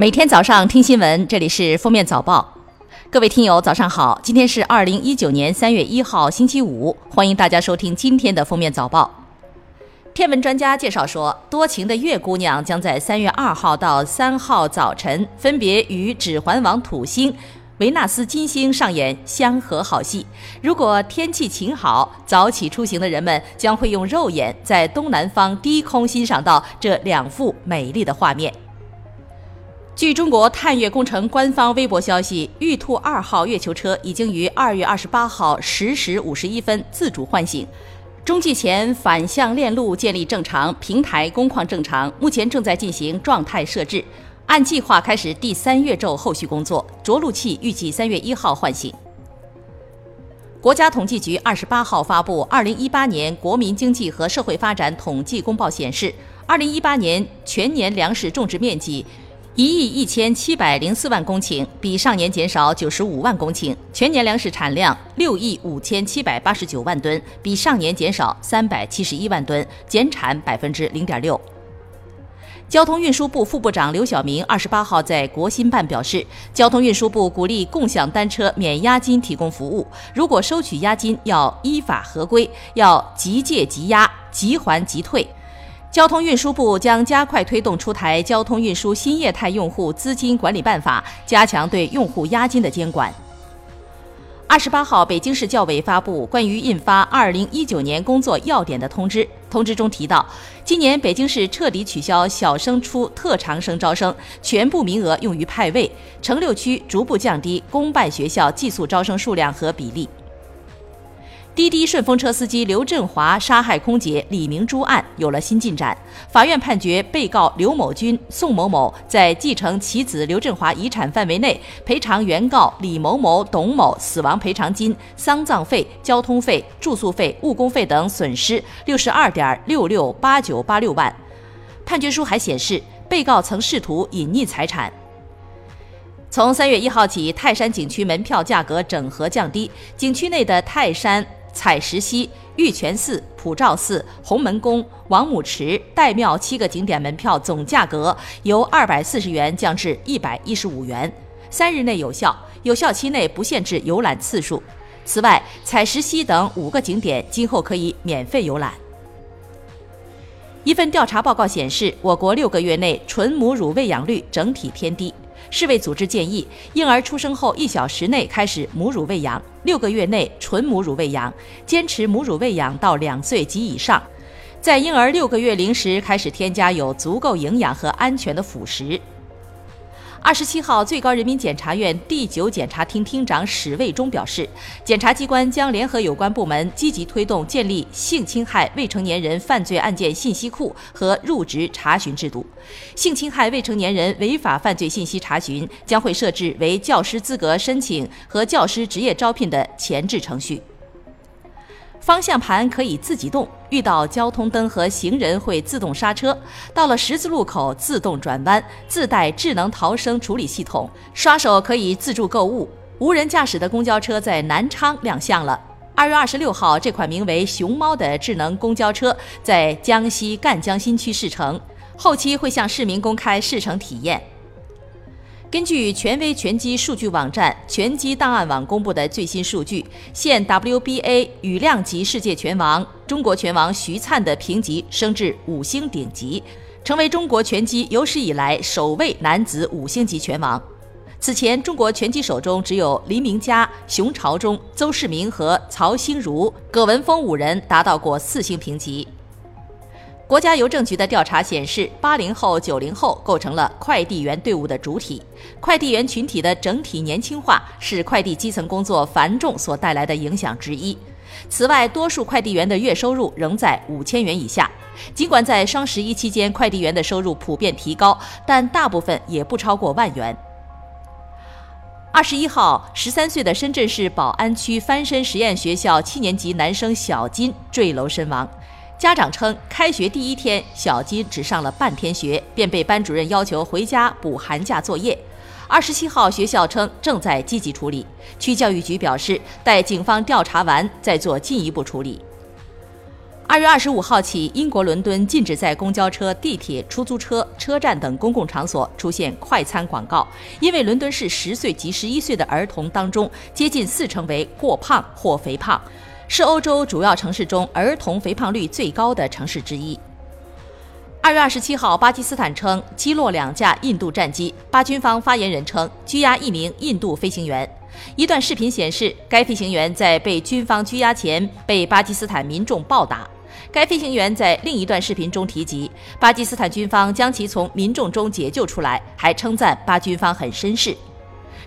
每天早上听新闻，这里是封面早报。各位听友，早上好！今天是二零一九年三月一号，星期五，欢迎大家收听今天的封面早报。天文专家介绍说，多情的月姑娘将在三月二号到三号早晨，分别与指环王土星、维纳斯金星上演相合好戏。如果天气晴好，早起出行的人们将会用肉眼在东南方低空欣赏到这两幅美丽的画面。据中国探月工程官方微博消息，玉兔二号月球车已经于二月二十八号十时五十一分自主唤醒，中继前反向链路建立正常，平台工况正常，目前正在进行状态设置，按计划开始第三月昼后续工作。着陆器预计三月一号唤醒。国家统计局二十八号发布《二零一八年国民经济和社会发展统计公报》，显示，二零一八年全年粮食种植面积。一亿一千七百零四万公顷，比上年减少九十五万公顷；全年粮食产量六亿五千七百八十九万吨，比上年减少三百七十一万吨，减产百分之零点六。交通运输部副部长刘晓明二十八号在国新办表示，交通运输部鼓励共享单车免押金提供服务，如果收取押金要依法合规，要即借即押，即还即退。交通运输部将加快推动出台《交通运输新业态用户资金管理办法》，加强对用户押金的监管。二十八号，北京市教委发布关于印发二零一九年工作要点的通知。通知中提到，今年北京市彻底取消小升初特长生招生，全部名额用于派位；城六区逐步降低公办学校寄宿招生数量和比例。滴滴顺风车司机刘振华杀害空姐李明珠案有了新进展，法院判决被告刘某军、宋某某在继承其子刘振华遗产范围内赔偿原告李某某、董某死亡赔偿金、丧葬费、交通费、住宿费、误工费等损失六十二点六六八九八六万。判决书还显示，被告曾试图隐匿财产。从三月一号起，泰山景区门票价格整合降低，景区内的泰山。采石溪、玉泉寺、普照寺、洪门宫、王母池、岱庙七个景点门票总价格由二百四十元降至一百一十五元，三日内有效，有效期内不限制游览次数。此外，采石溪等五个景点今后可以免费游览。一份调查报告显示，我国六个月内纯母乳喂养率整体偏低。世卫组织建议，婴儿出生后一小时内开始母乳喂养，六个月内纯母乳喂养，坚持母乳喂养到两岁及以上，在婴儿六个月龄时开始添加有足够营养和安全的辅食。二十七号，最高人民检察院第九检察厅厅长史卫忠表示，检察机关将联合有关部门，积极推动建立性侵害未成年人犯罪案件信息库和入职查询制度。性侵害未成年人违法犯罪信息查询将会设置为教师资格申请和教师职业招聘的前置程序。方向盘可以自己动，遇到交通灯和行人会自动刹车，到了十字路口自动转弯，自带智能逃生处理系统，刷手可以自助购物。无人驾驶的公交车在南昌亮相了。二月二十六号，这款名为“熊猫”的智能公交车在江西赣江新区试乘，后期会向市民公开试乘体验。根据权威拳击数据网站拳击档案网公布的最新数据，现 WBA 羽量级世界拳王中国拳王徐灿的评级升至五星顶级，成为中国拳击有史以来首位男子五星级拳王。此前，中国拳击手中只有黎明佳、熊朝忠、邹市明和曹兴如、葛文峰五人达到过四星评级。国家邮政局的调查显示，八零后、九零后构成了快递员队伍的主体。快递员群体的整体年轻化是快递基层工作繁重所带来的影响之一。此外，多数快递员的月收入仍在五千元以下。尽管在双十一期间，快递员的收入普遍提高，但大部分也不超过万元。二十一号，十三岁的深圳市宝安区翻身实验学校七年级男生小金坠楼身亡。家长称，开学第一天，小金只上了半天学，便被班主任要求回家补寒假作业。二十七号，学校称正在积极处理。区教育局表示，待警方调查完再做进一步处理。二月二十五号起，英国伦敦禁止在公交车、地铁、出租车、车站等公共场所出现快餐广告，因为伦敦市十岁及十一岁的儿童当中，接近四成为过胖或肥胖，是欧洲主要城市中儿童肥胖率最高的城市之一。二月二十七号，巴基斯坦称击落两架印度战机，巴军方发言人称拘押一名印度飞行员。一段视频显示，该飞行员在被军方拘押前被巴基斯坦民众暴打。该飞行员在另一段视频中提及，巴基斯坦军方将其从民众中解救出来，还称赞巴军方很绅士。